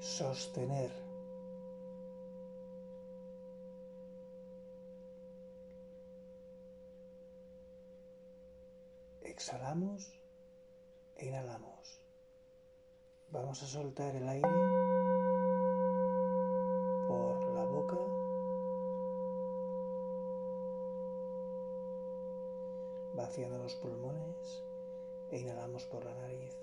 Sostener. Exhalamos e inhalamos. Vamos a soltar el aire por la boca. Vaciando los pulmones e inhalamos por la nariz.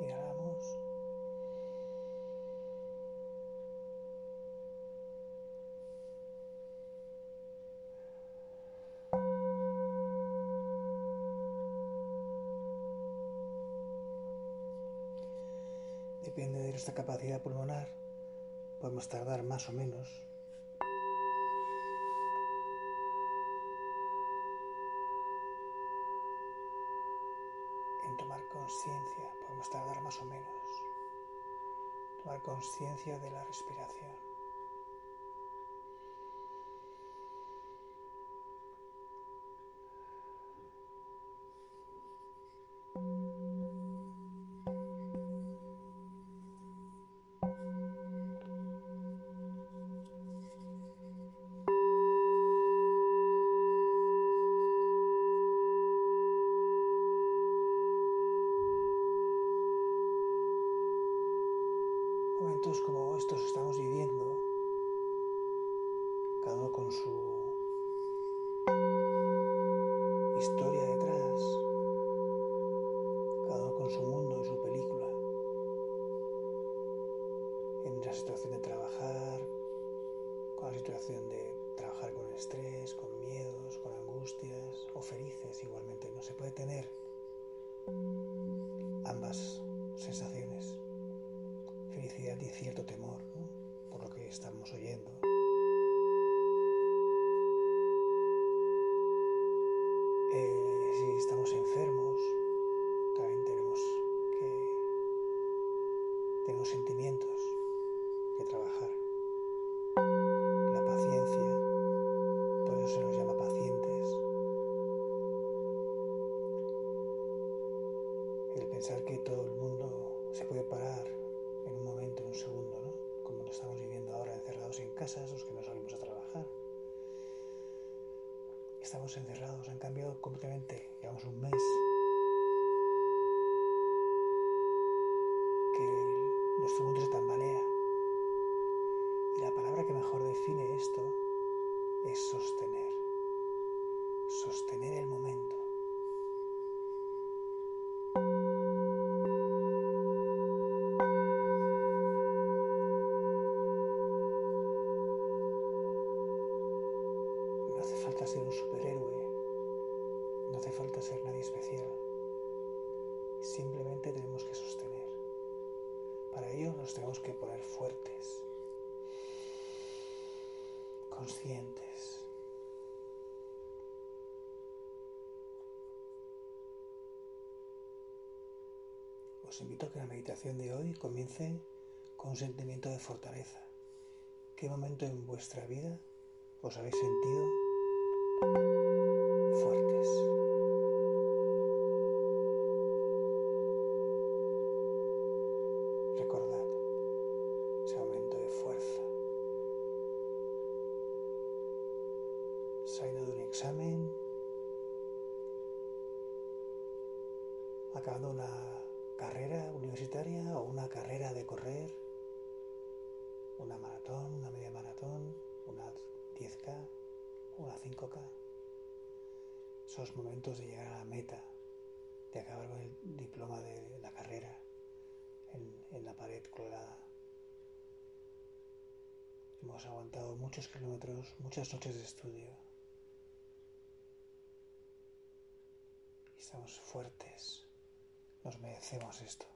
Inhalamos. Nuestra capacidad pulmonar, podemos tardar más o menos. En tomar conciencia, podemos tardar más o menos. Tomar conciencia de la respiración. Con miedos, con angustias o felices igualmente. No se puede tener El pensar que todo el mundo se puede parar en un momento, en un segundo, ¿no? Como lo estamos viviendo ahora, encerrados en casas, los que no salimos a trabajar. Estamos encerrados, han cambiado completamente, llevamos un mes. Que nuestro mundo se tambalea. Y la palabra que mejor define esto es sostener. Sostener el momento. No hace falta ser un superhéroe, no hace falta ser nadie especial. Simplemente tenemos que sostener. Para ello nos tenemos que poner fuertes, conscientes. Os invito a que la meditación de hoy comience con un sentimiento de fortaleza. ¿Qué momento en vuestra vida os habéis sentido fuertes? Recordad ese momento de fuerza. Saliendo de un examen, acabando una carrera o una carrera de correr, una maratón, una media maratón, una 10K, una 5K. Esos momentos de llegar a la meta, de acabar con el diploma de la carrera. en la pared colgada. Hemos aguantado muchos kilómetros, muchas noches de estudio. Y estamos fuertes. Nos merecemos esto.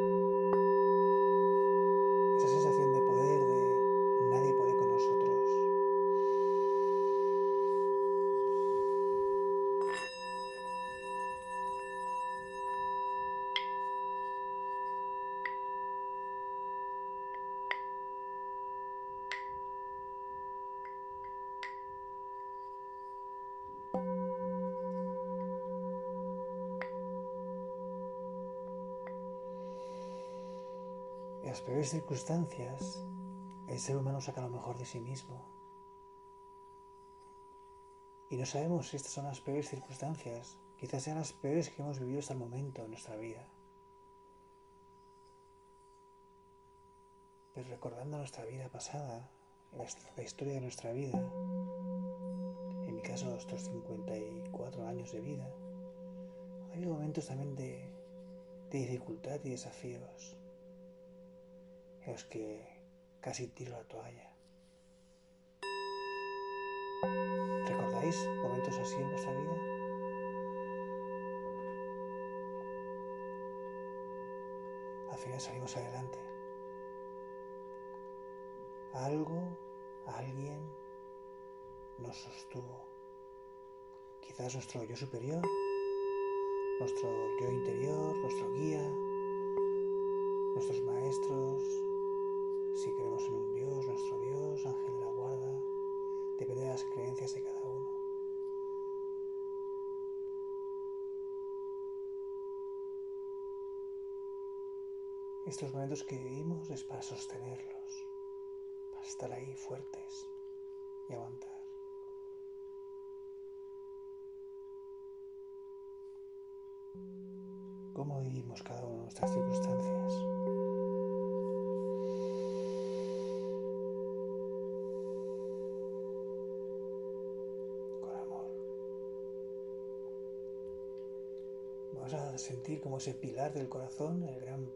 peores circunstancias, el ser humano saca lo mejor de sí mismo. Y no sabemos si estas son las peores circunstancias, quizás sean las peores que hemos vivido hasta el momento en nuestra vida. Pero recordando nuestra vida pasada, la historia de nuestra vida, en mi caso estos 54 años de vida, ha habido momentos también de, dificultad y desafíos los que casi tiro la toalla. ¿Recordáis momentos así en vuestra vida? Al final salimos adelante. Algo, alguien nos sostuvo. Quizás nuestro yo superior, nuestro yo interior, nuestro guía, nuestros maestros, si creemos en un Dios, nuestro Dios, ángel de la guarda, depende de las creencias de cada uno. Estos momentos que vivimos es para sostenerlos, para estar ahí fuertes y aguantar. ¿Cómo vivimos cada una de nuestras circunstancias? A sentir como ese pilar del corazón, el gran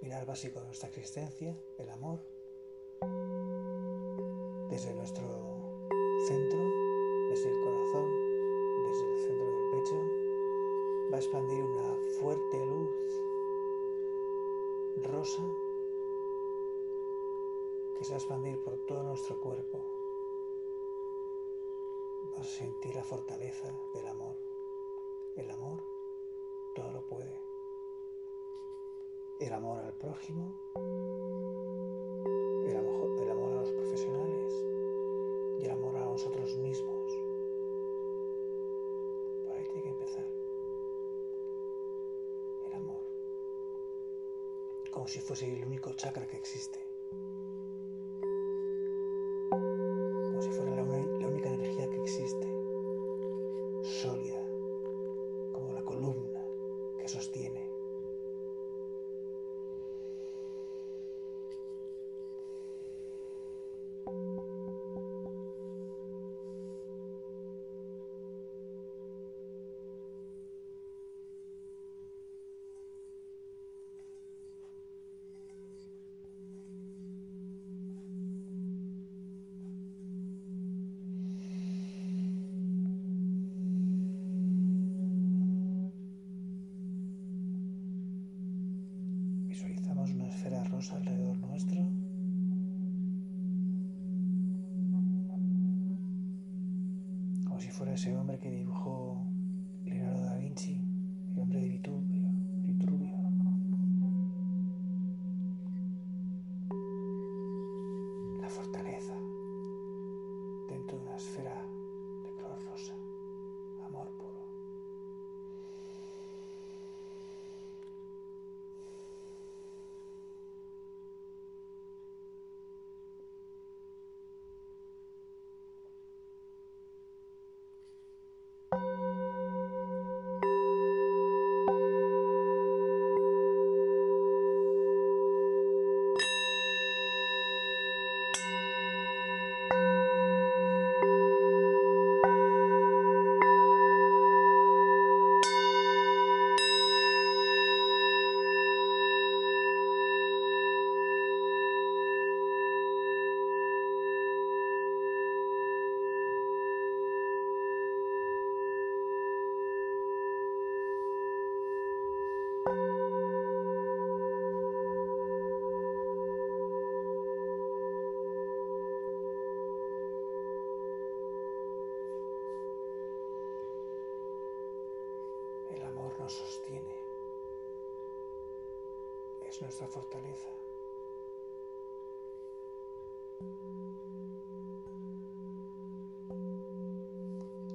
pilar básico de nuestra existencia, el amor, desde nuestro centro, desde el corazón, desde el centro del pecho, va a expandir una fuerte luz rosa que se va a expandir por todo nuestro cuerpo. Vas a sentir la fortaleza del amor. El amor todo lo puede. El amor al prójimo, el amor, amor a los profesionales y el amor a nosotros mismos. Por ahí tiene que empezar. El amor. Como si fuese el único chakra que existe. Como si fuera la, única energía que existe. Sólida. Como la columna sostiene. Alrededor nuestro. Como si fuera ese hombre que dibujó Leonardo nuestra fortaleza.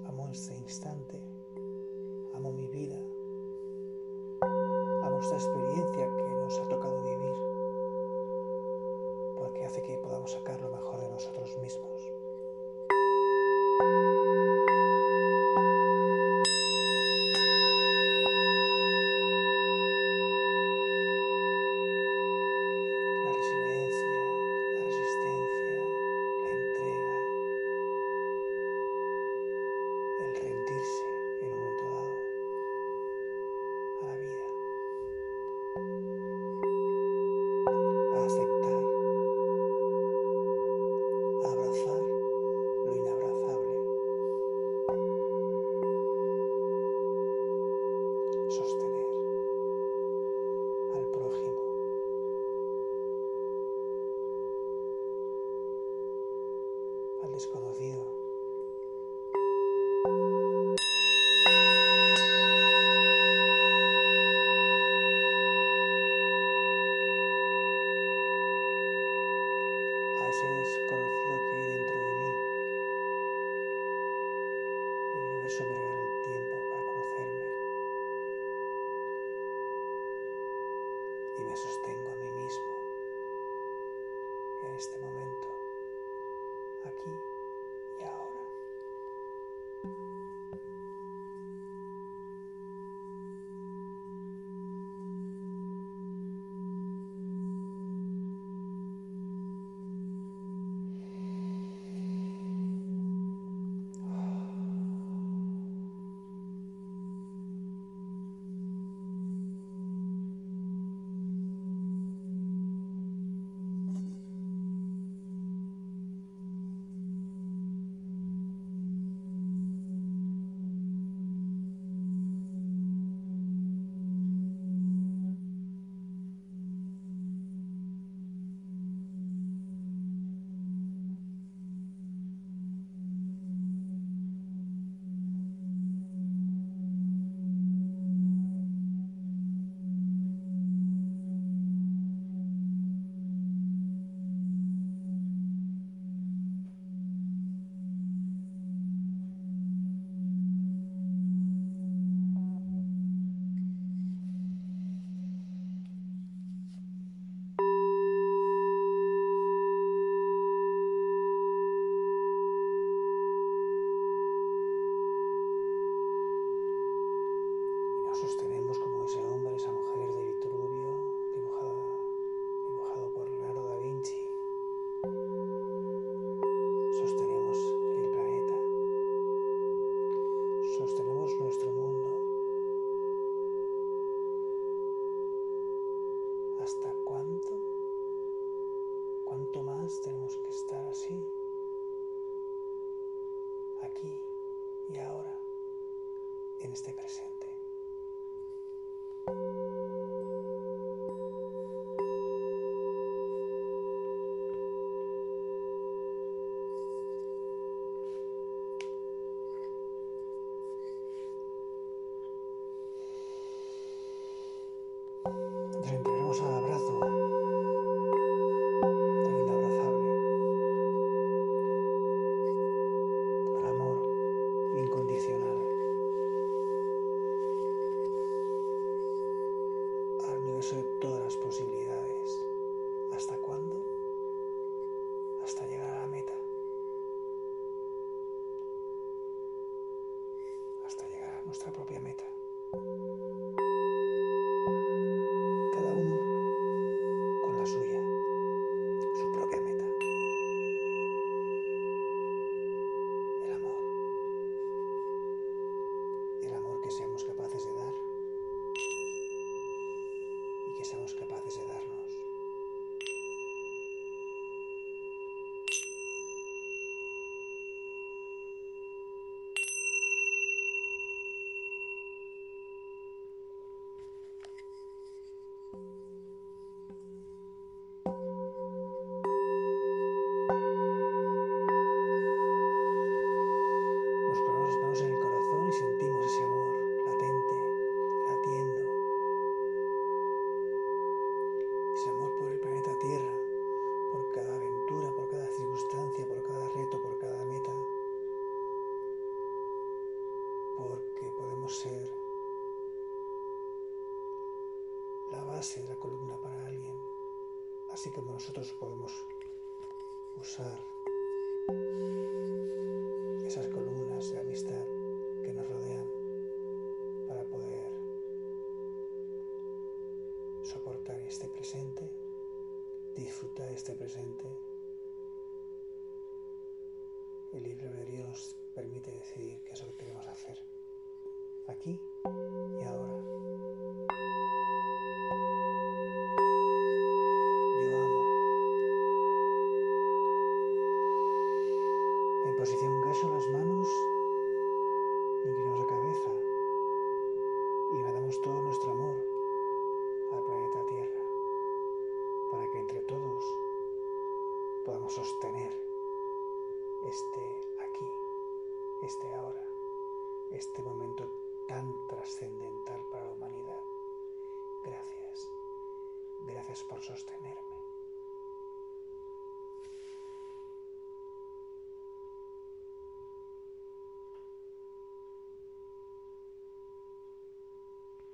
Amo este instante, amo mi vida, amo esta experiencia que nos ha tocado vivir, porque hace que podamos sacar lo mejor de nosotros mismos.